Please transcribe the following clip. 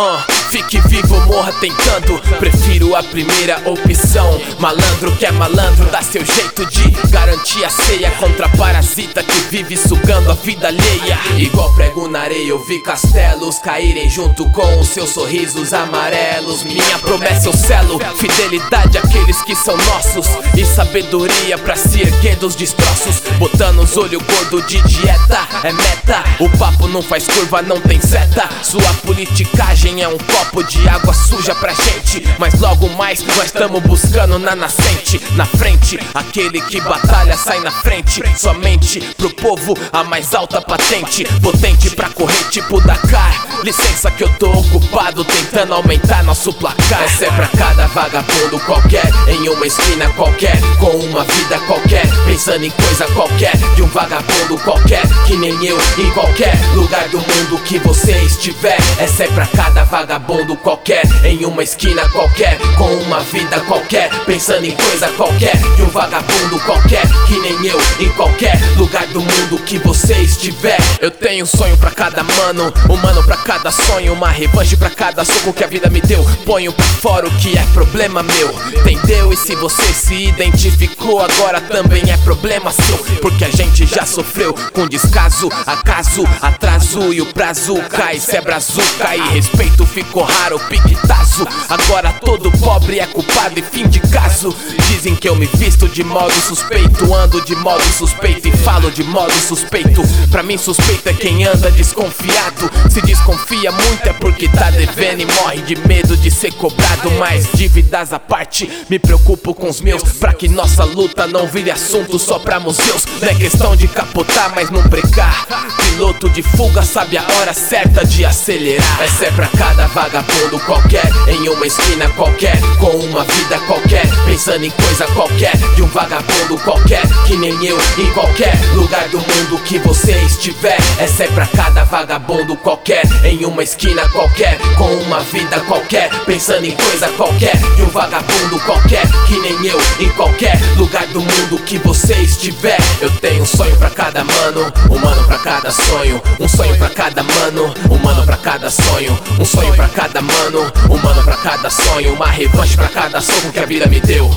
Uh, fique vivo morra tentando. Prefiro a primeira opção. Malandro que é malandro, dá seu jeito de garantir a ceia contra parasita que vive sugando a vida alheia. Igual prego na areia, eu vi castelos caírem junto com os seus sorrisos amarelos. Minha promessa eu selo, fidelidade àqueles que são nossos. E sabedoria pra se erguer dos destroços. Botando os olhos gordo de dieta, é meta. O papo não faz curva, não tem seta. Sua politicagem é um copo de água suja pra gente. Mas logo mais nós estamos buscando na nascente. Na frente, aquele que batalha sai na frente. Somente pro povo a mais alta patente. Potente pra correr tipo Dakar. Licença que eu tô ocupado tentando aumentar nosso placar. Essa é pra cada vagabundo qualquer, em uma esquina qualquer, com uma vida qualquer, pensando em coisa qualquer, de um vagabundo qualquer, que nem eu, em qualquer lugar do mundo que você estiver. Essa é pra cada cada vagabundo qualquer Em uma esquina qualquer Com uma vida qualquer Pensando em coisa qualquer De um vagabundo qualquer Que nem eu Em qualquer lugar do mundo que você estiver Eu tenho um sonho pra cada mano Um mano pra cada sonho Uma revanche pra cada soco que a vida me deu Ponho pra fora o que é problema meu Entendeu? E se você se identificou Agora também é problema seu Porque a gente já sofreu com descaso Acaso, atraso e o prazo cai Se é brazuca e respeito respeito ficou raro, piquetaço. Agora todo pobre é culpado e fim de caso. Dizem que eu me visto de modo suspeito, ando de modo suspeito e falo de modo suspeito. Pra mim, suspeito é quem anda desconfiado. Se desconfia muito é porque tá devendo e morre de medo de ser cobrado. Mas dívidas à parte, me preocupo com os meus. Pra que nossa luta não vire assunto só pra museus. Não é questão de capotar, mas não brecar. Piloto de fuga sabe a hora certa de acelerar. Essa é pra cada vagabundo qualquer Em uma esquina qualquer Com uma vida qualquer Pensando em coisa qualquer De um vagabundo qualquer Que nem eu Em qualquer lugar do mundo que você estiver. Essa é pra cada vagabundo qualquer Em uma esquina qualquer Com uma vida qualquer Pensando em coisa qualquer De um vagabundo qualquer Que nem eu Em qualquer lugar do mundo que você estiver. Eu tenho um sonho pra cada mano Um mano pra cada sonho Um sonho pra cada mano Um mano pra cada sonho um sonho pra cada mano, um mano pra cada sonho, uma revanche pra cada soco que a vida me deu.